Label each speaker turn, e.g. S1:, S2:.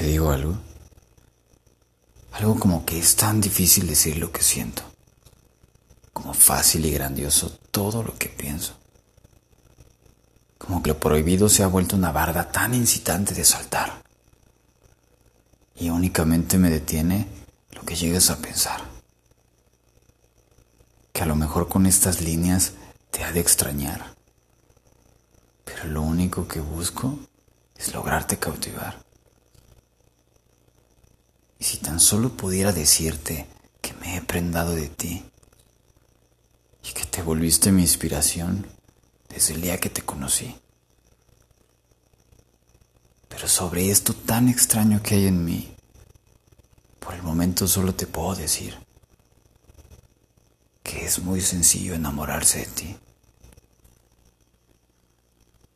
S1: ¿Te digo algo? Algo como que es tan difícil decir lo que siento. Como fácil y grandioso todo lo que pienso. Como que lo prohibido se ha vuelto una barda tan incitante de saltar. Y únicamente me detiene lo que llegues a pensar. Que a lo mejor con estas líneas te ha de extrañar. Pero lo único que busco es lograrte cautivar. Y si tan solo pudiera decirte que me he prendado de ti y que te volviste mi inspiración desde el día que te conocí. Pero sobre esto tan extraño que hay en mí, por el momento solo te puedo decir que es muy sencillo enamorarse de ti.